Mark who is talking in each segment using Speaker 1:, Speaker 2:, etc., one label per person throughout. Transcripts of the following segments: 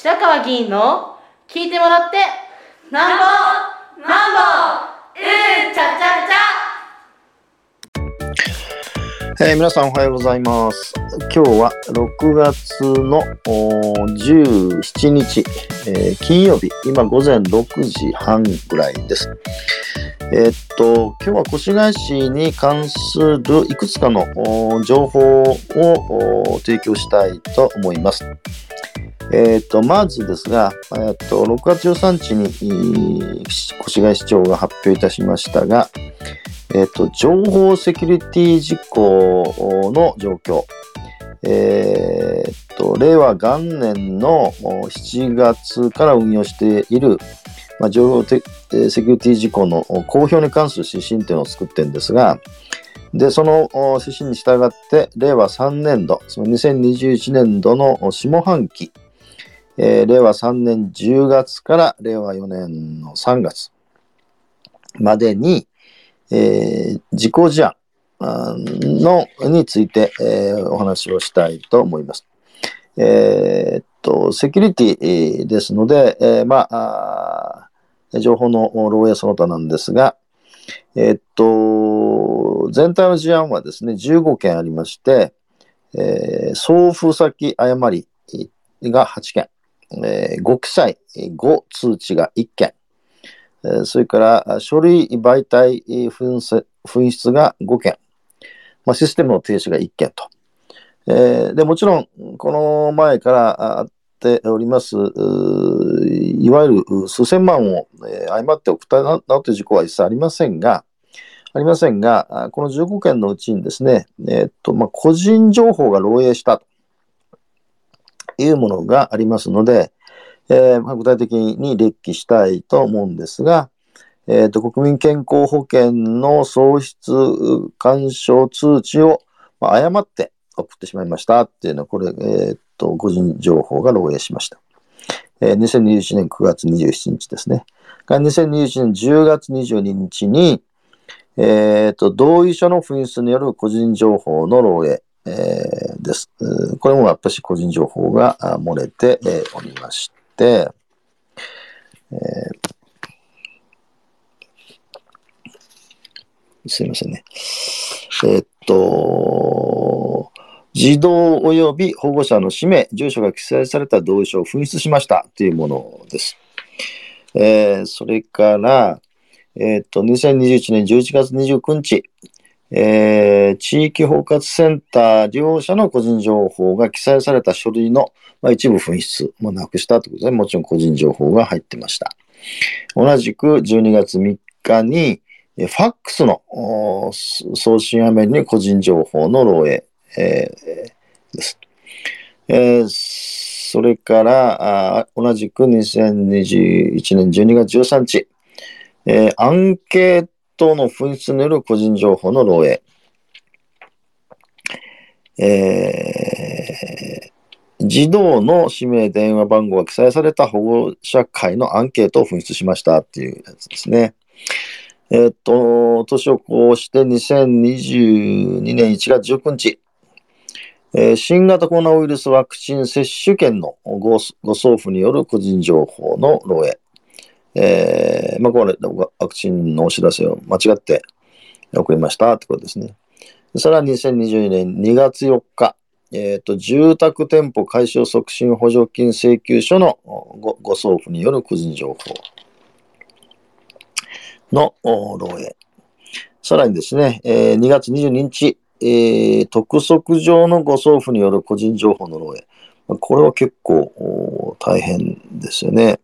Speaker 1: 白川議員の聞いてもらってなんぼなんぼうんちゃちゃち
Speaker 2: えー皆さんおはようございます。今日は6月の17日、えー金曜日、今午前6時半ぐらいです。えーっと、今日は越谷市に関するいくつかのお情報をお提供したいと思います。えーと、まずですが、えーと、6月13日に越谷市長が発表いたしましたが、えっ、と、情報セキュリティ事項の状況。えっ、と、令和元年の7月から運用している、まあ、情報セキュリティ事項の公表に関する指針というのを作ってるんですが、で、その指針に従って、令和3年度、その2021年度の下半期、えー令和3年10月から令和4年の3月までに、えー自己事案のについて、えーお話をしたいと思います。えーっと、セキュリティですので、えーまあ、情報の漏洩その他なんですが、えっと、全体の事案はですね、15件ありまして、えー送付先誤りが8件、えー5記載5通知が1件、えーそれから書類媒体紛失紛失が5件、まあ、システムの停止が1件と。えーでもちろん、この前からあっております、いわゆる数千万を、えー誤って送ったななどという事項は一切ありませんが、ありませんが、この15件のうちにですね、えーっとまあ、個人情報が漏洩したと。いうものがありますので、えーま具体的に列記したいと思うんですが、えーと国民健康保険の喪失干渉通知を、まあ、誤って送ってしまいましたっていうのは、これ、えーと個人情報が漏洩しました。えー2021年9月27日ですね。が2021年10月22日に、えーと同意書の紛失による個人情報の漏洩、えーです。これもやっぱし個人情報が漏れて、おりまして、えーすいませんね。えーっと、児童及び保護者の氏名、住所が記載された同意書を紛失しましたというものです。えーそれから、えっと、2021年11月29日、えー地域包括センター利用者の個人情報が記載された書類の、まあ、一部紛失もなくしたということで、もちろん個人情報が入ってました。同じく12月3日に、ファックスの送信画面に個人情報の漏洩、えーです。えーそれから、あ同じく2021年12月13日、えーアンケートの紛失による個人情報の漏洩。えー児童の氏名、電話番号が記載された保護者会のアンケートを紛失しましたっていうやつですね。えーっと、年をこうして2022年1月19日、えー新型コロナウイルスワクチン接種券のごご送付による個人情報の漏洩。えーまあ、これ、ワクチンのお知らせを間違って送りましたってことですね。さらに2022年2月4日、えーと、住宅店舗解消促進補助金請求書のごご送付による個人情報の漏洩。さらにですね、えー2月22日、えー督促状のご送付による個人情報の漏洩。これは結構大変ですよね。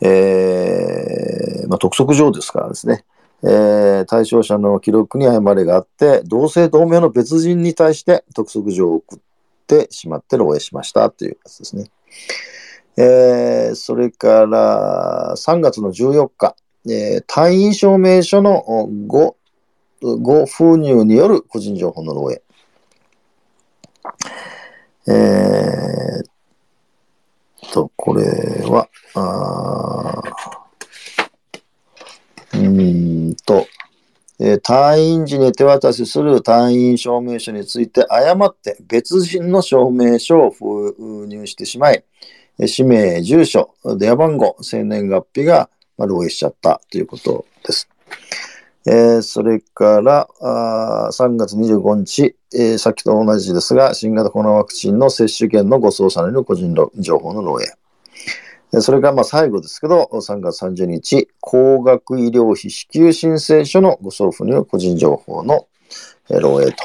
Speaker 2: えーまあ、督促状ですからですね。えー対象者の記録に誤りがあって、同姓同名の別人に対して督促状を送ってしまって漏洩しましたというやつですね。えーそれから3月の14日、えー退院証明書のおごご封入による個人情報の漏洩。えーと、これは、あうーんと、えー退院時に手渡しする退院証明書について誤って別人の証明書を封入してしまい、氏名、住所、電話番号、生年月日が、ま、漏洩しちゃったということです。えーそれから、あ3月25日、えーさっきと同じですが、新型コロナワクチンの接種券のご操作による個人情報の漏洩。それからまあ最後ですけど、3月30日、高額医療費支給申請書のご送付による個人情報のえ漏洩と。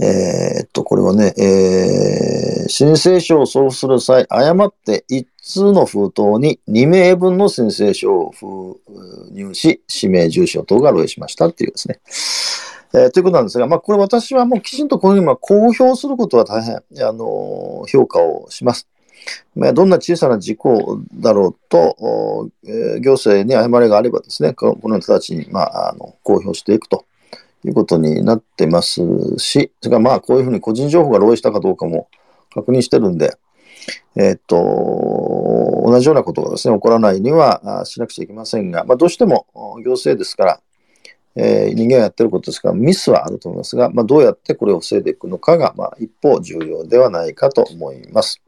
Speaker 2: えーっと、これはね、えー申請書を送付する際、誤って1通の封筒に2名分の申請書を封入し、氏名、住所等が漏洩しましたっていうですね。えーということなんですが、まあ、これ私はもうきちんとこういうふうにまあ公表することは大変、あの評価をします。まあどんな小さな事故だろうと、えー行政に誤りがあればですね、この人たちに、まあ、あの公表していくということになってますし、それからまあこういうふうに個人情報が漏洩したかどうかも確認してるんで、えーっと、同じようなことがですね、起こらないにはしなくちゃいけませんが、まあ、どうしても行政ですから、えー人間がやってることですから、ミスはあると思いますが、まあ、どうやってこれを防いでいくのかが、まあ、一方重要ではないかと思います。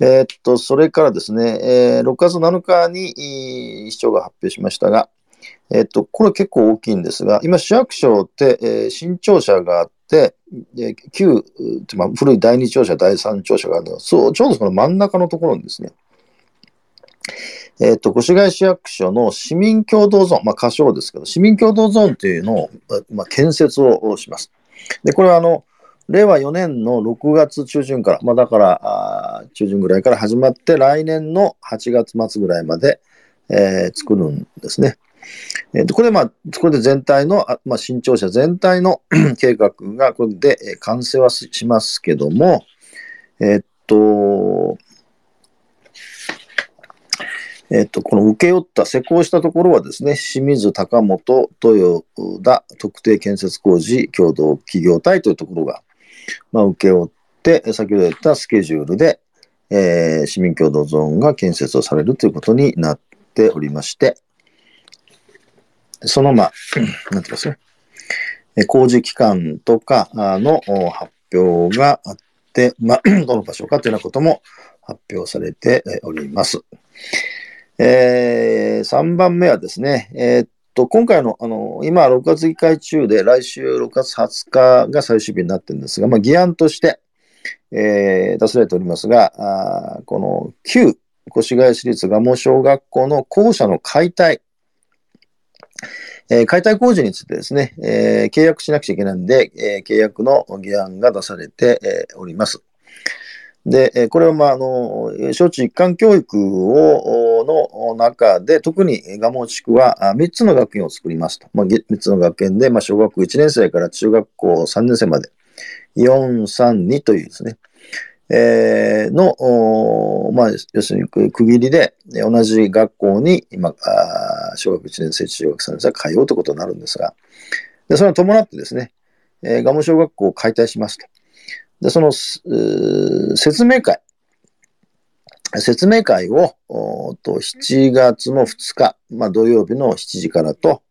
Speaker 2: えっと、それからですね、えー6月7日に市長が発表しましたが、えっと、これ結構大きいんですが、今、市役所って、えー新庁舎があって、えー旧、まあ、古い第二庁舎、第三庁舎があるのそう、ちょうどその真ん中のところにですね、えっ、と、越谷市役所の市民共同ゾーン、まあ、仮称ですけど、市民共同ゾーンっていうのを、まあ、建設をします。で、これはあの、令和4年の6月中旬から、まあ、だから、中旬ぐらいから始まって、来年の8月末ぐらいまで、えー作るんですね。えーとこれで、まあ、これで全体の、あまあ、新庁舎全体の 計画が、これで、え完成はしますけども、えーっと、えっと、この請け負った、施工したところはですね、清水高本豊田特定建設工事共同企業体というところが、まあ、請け負って、先ほど言ったスケジュールで、えー市民共同ゾーンが建設をされるということになっておりまして、その、まあ、なんていうんですかね、工事期間とかの発表があって、まあ、どの場所かというようなことも発表されております。えー、3番目はですね、えーっと、今回の、あの、今6月議会中で、来週6月20日が最終日になってるんですが、まあ、議案として、えー出されておりますが、あこの旧越谷市立蒲生小学校の校舎の解体、えー解体工事についてですね、えー契約しなくちゃいけないんで、えー契約の議案が出されて、えーおります。で、えこれは、まあ、あの、小中一貫教育を、の中で、特に蒲生地区は3つの学園を作りますと。まあ、3つの学園で、まあ、小学校1年生から中学校3年生まで、4、3、2というですね、えーの、まあ、要するに区切りで、同じ学校に今、小学1年生、中学3年生が通うということになるんですが、でそれに伴ってですね、えー、蒲生小学校を解体しますと。で、その、説明会、説明会を、と7月の2日、まあ、土曜日の7時からと、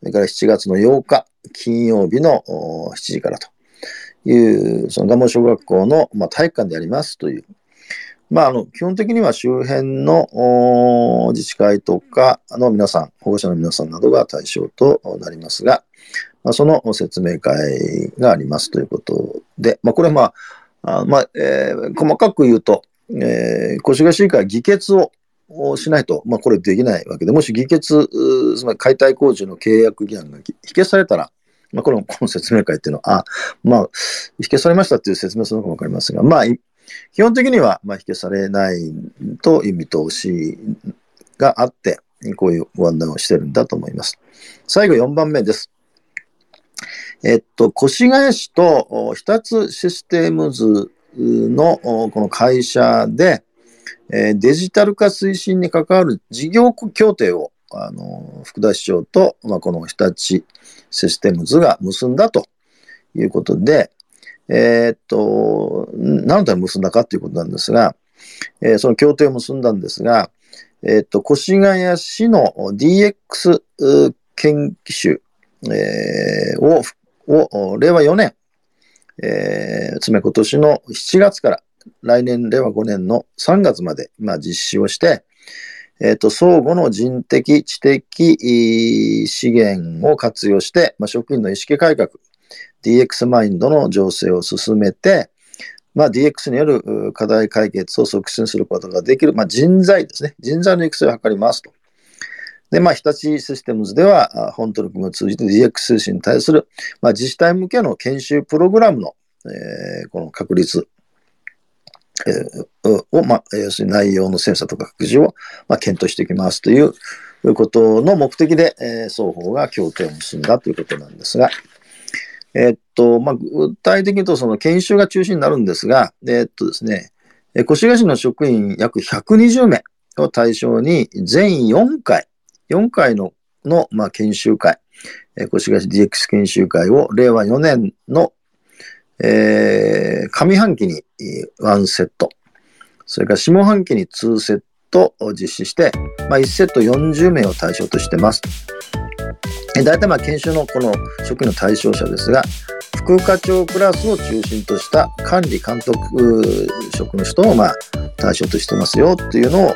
Speaker 2: それから7月の8日、金曜日の7時からと。いう、その蒲生小学校の、まあ、体育館でやりますという。まあ、あの、基本的には周辺の自治会とかの皆さん、保護者の皆さんなどが対象となりますが、まあ、その説明会がありますということで、まあ、これはまあ、あまあ、えー細かく言うと、えー、越谷市議会は議決をしないと、まあ、これできないわけで、もし議決、つまり解体工事の契約議案が否決されたら、まあ、この この説明会っていうのは、あ、まあ、否決されましたっていう説明するのかもわかりますが、まあ、基本的には、まあ、否決されないという見通しがあって、こういうご案内をしてるんだと思います。最後4番目です。えっと、越谷市と日立システムズのこの会社で、デジタル化推進に関わる事業協定を、あの、福田市長と、まあ、この日立システムズが結んだということで、えーっと、何のために結んだかということなんですが、えーその協定を結んだんですが、えーっと、越谷市の DX 研修、えーを、を、令和4年、えーつまり今年の7月から来年令和5年の3月まで、まあ、実施をして、えっ、と、相互の人的、知的資源を活用して、まあ、職員の意識改革、DX マインドの醸成を進めて、まあ、DX による課題解決を促進することができる、まあ、人材ですね。人材の育成を図りますと。で、まあ、日立システムズでは、本取り組みを通じて DX 推進に対する、まあ、自治体向けの研修プログラムの、えー、この確立、えー、を、まあ、要するに内容の精査とか拡充を、まあ、検討していきますということの目的で、えー、双方が協定を結んだということなんですが、えー、っと、まあ、具体的に言うと、その研修が中心になるんですが、えー、っとですね、越谷市の職員約120名を対象に、全4回、4回のの、まあ、研修会、えー、越谷市 DX 研修会を令和4年の、えー、上半期に1セット、それから下半期に2セットを実施して、まあ、1セット40名を対象としてます。大体まあ研修のこの職員の対象者ですが、副課長クラスを中心とした管理監督職の人をまあ対象としてますよっていうのを、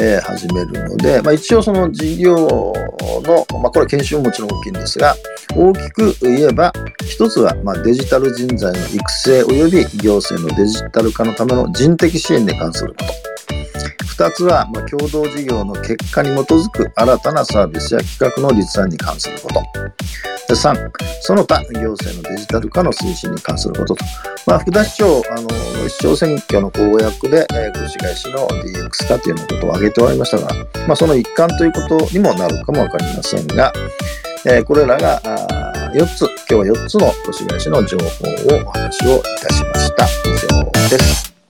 Speaker 2: えー、始めるので、まあ、一応その事業の、まあ、これは研修ももちろん大きいんですが、大きく言えば、一つはまデジタル人材の育成及び行政のデジタル化のための人的支援に関すること。二つは、ま、共同事業の結果に基づく新たなサービスや企画の立案に関すること。3、その他行政のデジタル化の推進に関することと。まあ、福田市長、あの、市長選挙の公約で、えー、越谷市の DX 化というようなことを挙げておりましたが、まあ、その一環ということにもなるかもわかりませんが、えー、これらが4つ、今日は4つの越谷市の情報をお話をいたしました。以上です。